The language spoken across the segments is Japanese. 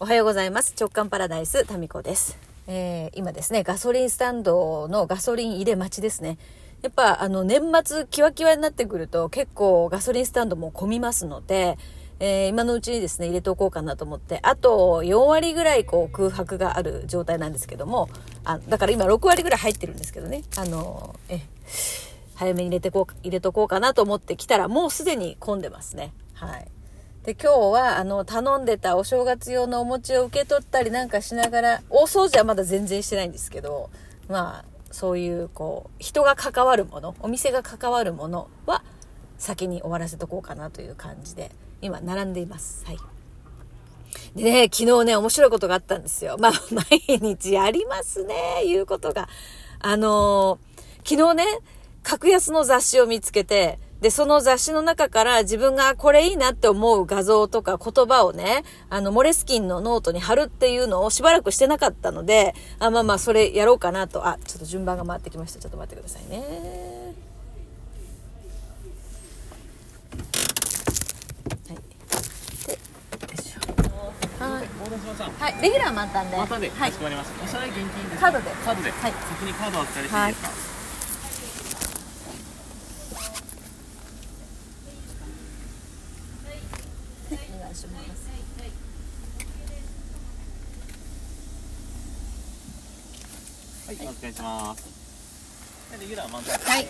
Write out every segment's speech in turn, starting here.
おはようございます。直感パラダイス、タミコです。えー、今ですね、ガソリンスタンドのガソリン入れ待ちですね。やっぱ、あの、年末、キワキワになってくると、結構ガソリンスタンドも混みますので、えー、今のうちにですね、入れておこうかなと思って、あと4割ぐらいこう空白がある状態なんですけども、あだから今6割ぐらい入ってるんですけどね、あの、え、早めに入れてこう、入れとこうかなと思ってきたら、もうすでに混んでますね。はい。で、今日は、あの、頼んでたお正月用のお餅を受け取ったりなんかしながら、大掃除はまだ全然してないんですけど、まあ、そういう、こう、人が関わるもの、お店が関わるものは、先に終わらせとこうかなという感じで、今、並んでいます。はい。でね、昨日ね、面白いことがあったんですよ。まあ、毎日ありますね、いうことが。あのー、昨日ね、格安の雑誌を見つけて、で、その雑誌の中から自分がこれいいなって思う画像とか言葉をね、あの、モレスキンのノートに貼るっていうのをしばらくしてなかったので、あ、まあまあ、それやろうかなと。あ、ちょっと順番が回ってきました。ちょっと待ってくださいね。はい。で、よいしょ。はい。はい、レギュラー満タンで。またで、はい。かしこまりました。お支払い現金ですか。カードでカードで。はい先にカードをお預かりしていいですか？お願いします。はい、お預かりします。満タン。はい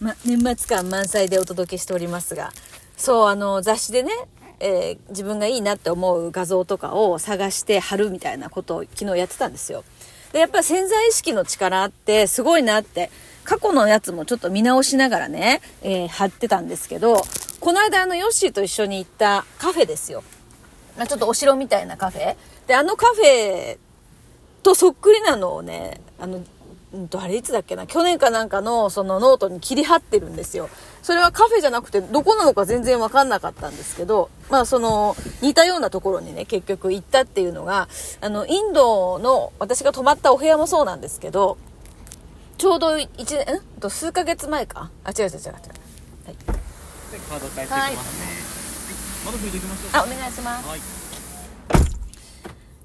ま、年末感満載でお届けしておりますが、そう、あの、雑誌でね、えー自分がいいなって思う画像とかを探して貼るみたいなことを昨日やってたんですよ。で、やっぱり潜在意識の力あって、すごいなって、過去のやつもちょっと見直しながらね、えー貼ってたんですけど、この間あの、ヨッシーと一緒に行ったカフェですよ。まあちょっとお城みたいなカフェ。で、あのカフェとそっくりなのをね、あの、うんと、あれいつだっけな、去年かなんかのそのノートに切り貼ってるんですよ。それはカフェじゃなくて、どこなのか全然わかんなかったんですけど、まあその、似たようなところにね、結局行ったっていうのが、あの、インドの、私が泊まったお部屋もそうなんですけど、ちょうど一年、ん？と数ヶ月前か？あ、違う違う違う違う。はい。で、カード返していきますね。はい。窓拭いておきましょうか。あ、お願いします。はい。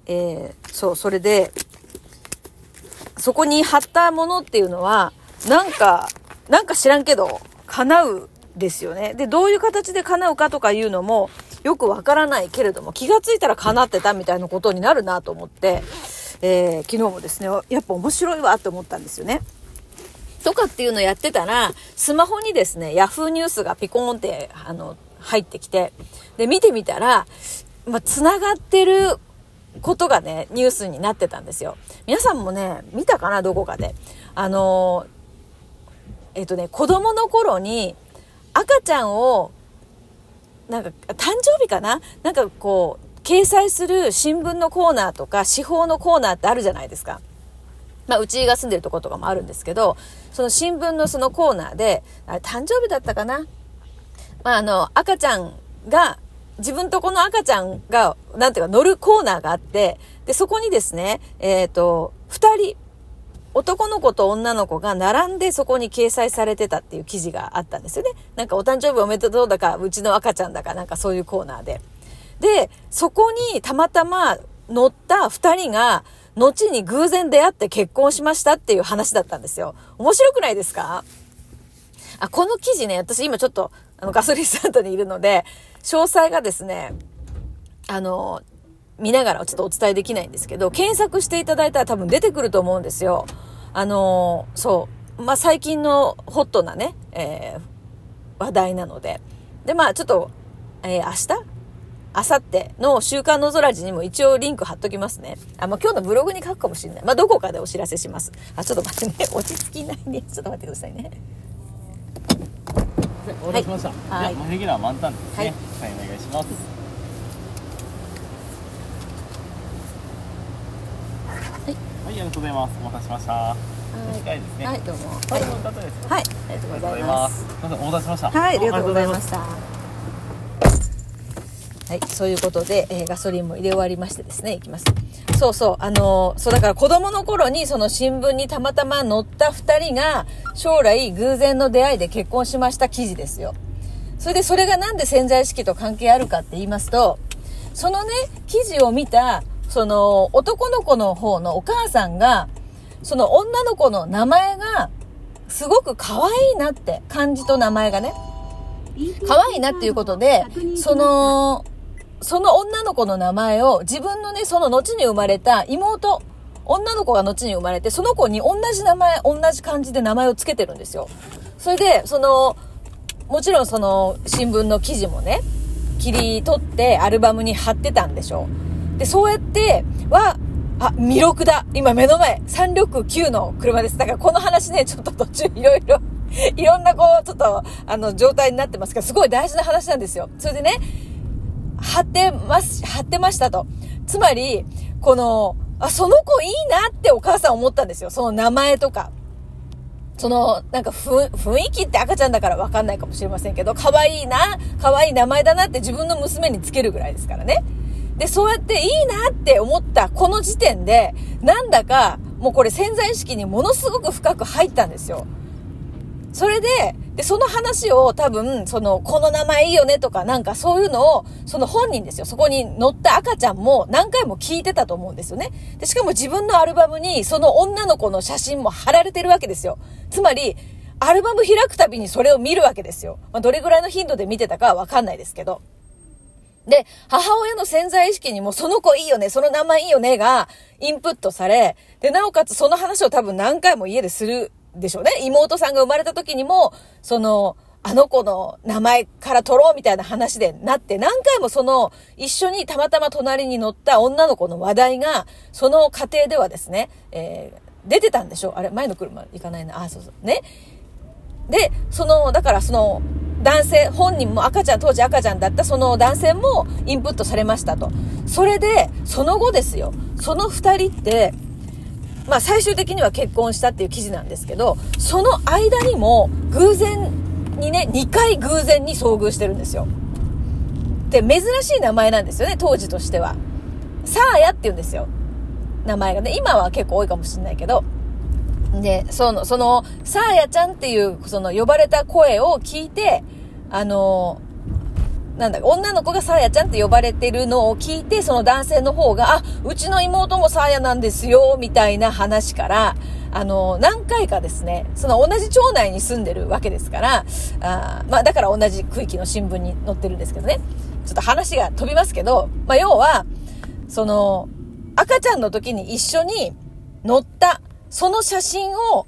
えーそう、それで、そこに貼ったものっていうのは、なんか、なんか知らんけど、叶うですよね。で、どういう形で叶うかとかいうのも、よくわからないけれども、気がついたら叶ってたみたいなことになるなと思って、えー昨日もですね、やっぱ面白いわって思ったんですよね。とかっていうのをやってたら、スマホにですね、ヤフーニュースがピコーンって、あの、入ってきて、で、見てみたら、まあ、繋がってることがね、ニュースになってたんですよ。皆さんもね、見たかな？どこかで。あのえっ、とね、子供の頃に赤ちゃんを、なんか、誕生日かな？なんかこう、掲載する新聞のコーナーとか、司法のコーナーってあるじゃないですか。まあ、うちが住んでるとことかもあるんですけど、その新聞のそのコーナーで、あれ誕生日だったかな？まあ、あの、赤ちゃんが、自分とこの赤ちゃんが、なんていうか乗るコーナーがあって、で、そこにですね、えっ、と、二人、男の子と女の子が並んでそこに掲載されてたっていう記事があったんですよね。なんかお誕生日おめでとうだか、うちの赤ちゃんだか、なんかそういうコーナーで。で、そこにたまたま乗った二人が、後に偶然出会って結婚しましたっていう話だったんですよ。面白くないですか？あ、この記事ね、私今ちょっと、あの、ガソリンスタンドにいるので、詳細がですね、あの、見ながらちょっとお伝えできないんですけど、検索していただいたら多分出てくると思うんですよ。あの、そう。まあ、最近のホットなね、えー話題なので。で、まあ、ちょっと、えー明日？明後日の週刊の空地にも一応リンク貼っときますね。あ、まあ、今日のブログに書くかもしれない。まあ、どこかでお知らせします。あ、ちょっと待ってね。落ち着きないね。ちょっと待ってくださいね。で、お待たせしました。はいじゃあ、レギュラー満タンですね。はいはい、お願いします。はい。はい、ありがとうございます。お待たせしました。近いですね。はい、どうも。カードの方です。はい、ありがとうございます。す。まずお待たせしました。はい、ありがとうございました。はい、そういうことで、えーガソリンも入れ終わりましてですね、いきます。そうそう、あのーそうだから子供の頃にその新聞にたまたま載った二人が将来偶然の出会いで結婚しました記事ですよ。それでそれがなんで潜在意識と関係あるかって言いますと、そのね、記事を見た、その男の子の方のお母さんが、その女の子の名前が、すごく可愛いなって、漢字と名前がね。可愛いなっていうことで、その、その女の子の名前を自分のね、その後に生まれた妹、女の子が後に生まれて、その子に同じ名前、同じ漢字で名前を付けてるんですよ。それで、その、もちろんその新聞の記事もね、切り取ってアルバムに貼ってたんでしょう。で、そうやって、は、あ、魅力だ今目の前、369の車です。だからこの話ね、ちょっと途中いろいろ、いろんなこう、ちょっと、あの、状態になってますけど、すごい大事な話なんですよ。それでね、貼ってます、貼ってましたと。つまり、この、あ、その子いいなってお母さん思ったんですよ。その名前とか。その、なんか雰囲気って赤ちゃんだからわかんないかもしれませんけど、可愛いな、可愛い名前だなって自分の娘につけるぐらいですからね。で、そうやっていいなって思ったこの時点で、なんだか、もうこれ潜在意識にものすごく深く入ったんですよ。それで、で、その話を多分、その、この名前いいよねとか、なんかそういうのを、その本人ですよ。そこに乗った赤ちゃんも何回も聞いてたと思うんですよね。で、しかも自分のアルバムに、その女の子の写真も貼られてるわけですよ。つまり、アルバム開くたびにそれを見るわけですよ。まあ、どれぐらいの頻度で見てたかはわかんないですけど。で、母親の潜在意識にもその子いいよね、その名前いいよねがインプットされ、で、なおかつその話を多分何回も家でするでしょうね。妹さんが生まれた時にも、その、あの子の名前から取ろうみたいな話でなって、何回もその、一緒にたまたま隣に乗った女の子の話題が、その過程ではですね、えー、出てたんでしょうあれ前の車行かないな。あ、そうそう。ね。で、その、だからその、男性、本人も赤ちゃん、当時赤ちゃんだったその男性もインプットされましたと。それで、その後ですよ。その二人って、まあ最終的には結婚したっていう記事なんですけど、その間にも偶然にね、2回偶然に遭遇してるんですよ。で、珍しい名前なんですよね、当時としては。サーヤって言うんですよ。名前がね。今は結構多いかもしれないけど。で、その、その、サーヤちゃんっていう、その呼ばれた声を聞いて、あの、なんだ、女の子がサーヤちゃんって呼ばれてるのを聞いて、その男性の方が、あ、うちの妹もサーヤなんですよ、みたいな話から、あの、何回かですね、その同じ町内に住んでるわけですから、あまあだから同じ区域の新聞に載ってるんですけどね、ちょっと話が飛びますけど、まあ要は、その、赤ちゃんの時に一緒に乗った、その写真を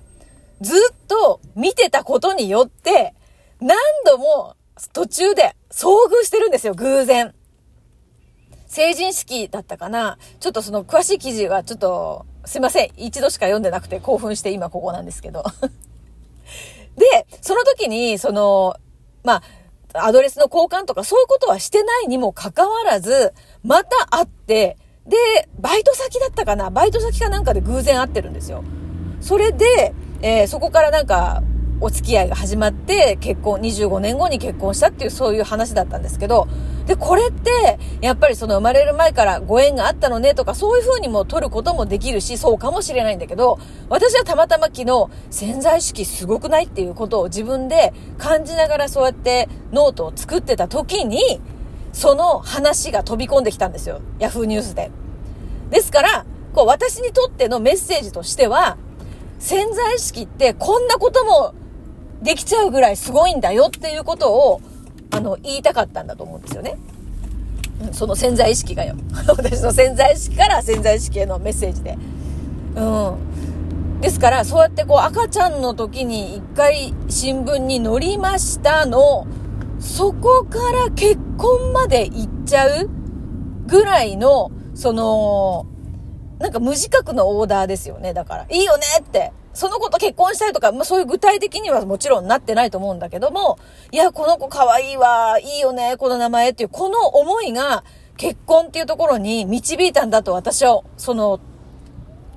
ずっと見てたことによって、何度も途中で遭遇してるんですよ、偶然。成人式だったかなちょっとその詳しい記事はちょっと、すいません。一度しか読んでなくて興奮して今ここなんですけど。で、その時に、その、まあ、アドレスの交換とかそういうことはしてないにもかかわらず、また会って、で、バイト先だったかなバイト先かなんかで偶然会ってるんですよ。それで、えー、そこからなんか、お付き合いが始まって結婚、25年後に結婚したっていうそういう話だったんですけど、で、これって、やっぱりその生まれる前からご縁があったのねとか、そういう風にも取ることもできるし、そうかもしれないんだけど、私はたまたま昨日、潜在意識すごくないっていうことを自分で感じながらそうやってノートを作ってた時に、その話が飛び込んできたんですよ。ヤフーニュースで。ですから、こう私にとってのメッセージとしては、潜在意識ってこんなこともできちゃうぐらいすごいんだよっていうことを、あの、言いたかったんだと思うんですよね。その潜在意識がよ。私の潜在意識から潜在意識へのメッセージで。うん。ですから、そうやってこう赤ちゃんの時に一回新聞に載りましたの、そこから結婚まで行っちゃうぐらいの、その、なんか無自覚のオーダーですよね。だから、いいよねって。その子と結婚したいとか、まあそういう具体的にはもちろんなってないと思うんだけども、いや、この子可愛いわ、いいよね、この名前っていう、この思いが結婚っていうところに導いたんだと私は、その、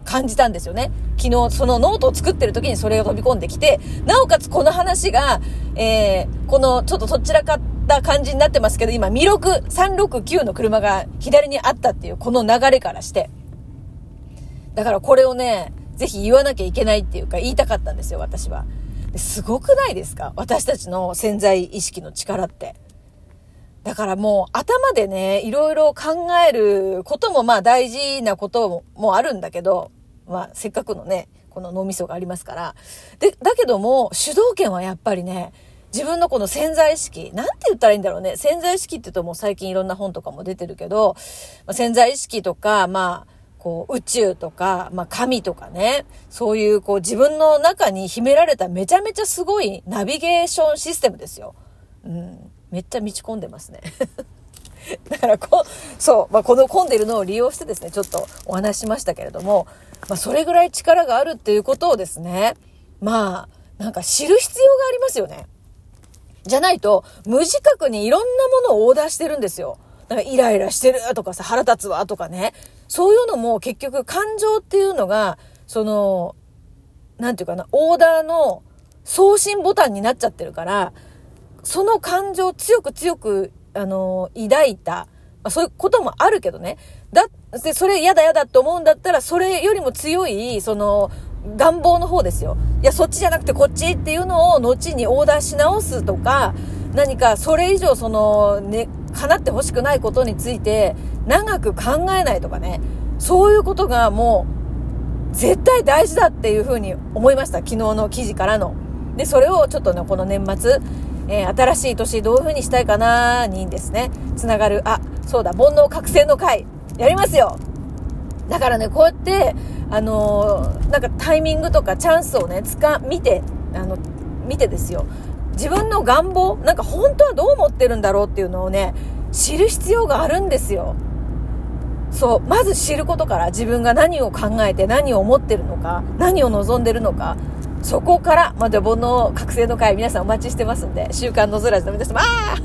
感じたんですよね。昨日、そのノートを作ってる時にそれが飛び込んできて、なおかつこの話が、えー、この、ちょっとそちらかった感じになってますけど、今、魅力369の車が左にあったっていう、この流れからして。だからこれをね、ぜひ言わなきゃいけないっていうか言いたかったんですよ、私は。すごくないですか？私たちの潜在意識の力って。だからもう頭でね、いろいろ考えることもまあ大事なこともあるんだけど、まあせっかくのね、この脳みそがありますから。で、だけども主導権はやっぱりね、自分のこの潜在意識、なんて言ったらいいんだろうね。潜在意識って言うともう最近いろんな本とかも出てるけど、まあ、潜在意識とか、まあ、こう宇宙とか、まあ神とかね、そういうこう自分の中に秘められためちゃめちゃすごいナビゲーションシステムですよ。うん。めっちゃ満ち込んでますね。だからこ、そう、まあ、この混んでるのを利用してですね、ちょっとお話しましたけれども、まあ、それぐらい力があるっていうことをですね、まあ、なんか知る必要がありますよね。じゃないと、無自覚にいろんなものをオーダーしてるんですよ。なんかイライラしてるとかさ、腹立つわとかね。そういうのも結局感情っていうのが、その、なんていうかな、オーダーの送信ボタンになっちゃってるから、その感情を強く強く、あの、抱いた、そういうこともあるけどね。だ、で、それ嫌だ嫌だって思うんだったら、それよりも強い、その、願望の方ですよ。いや、そっちじゃなくてこっちっていうのを後にオーダーし直すとか、何かそれ以上その、ね、叶ってほしくないことについて長く考えないとかね、そういうことがもう絶対大事だっていうふうに思いました。昨日の記事からの。で、それをちょっとね、この年末、えー、新しい年どういうふうにしたいかなにですね、つながる、あ、そうだ、煩悩覚醒の会、やりますよだからね、こうやって、あのー、なんかタイミングとかチャンスをね、つか、見て、あの、見てですよ。自分の願望、なんか本当はどう思ってるんだろうっていうのをね、知る必要があるんですよ。そう、まず知ることから自分が何を考えて何を思ってるのか、何を望んでるのか、そこから、まあ、じゃ煩悩覚醒の会皆さんお待ちしてますんで、週刊のずらじの皆様、あ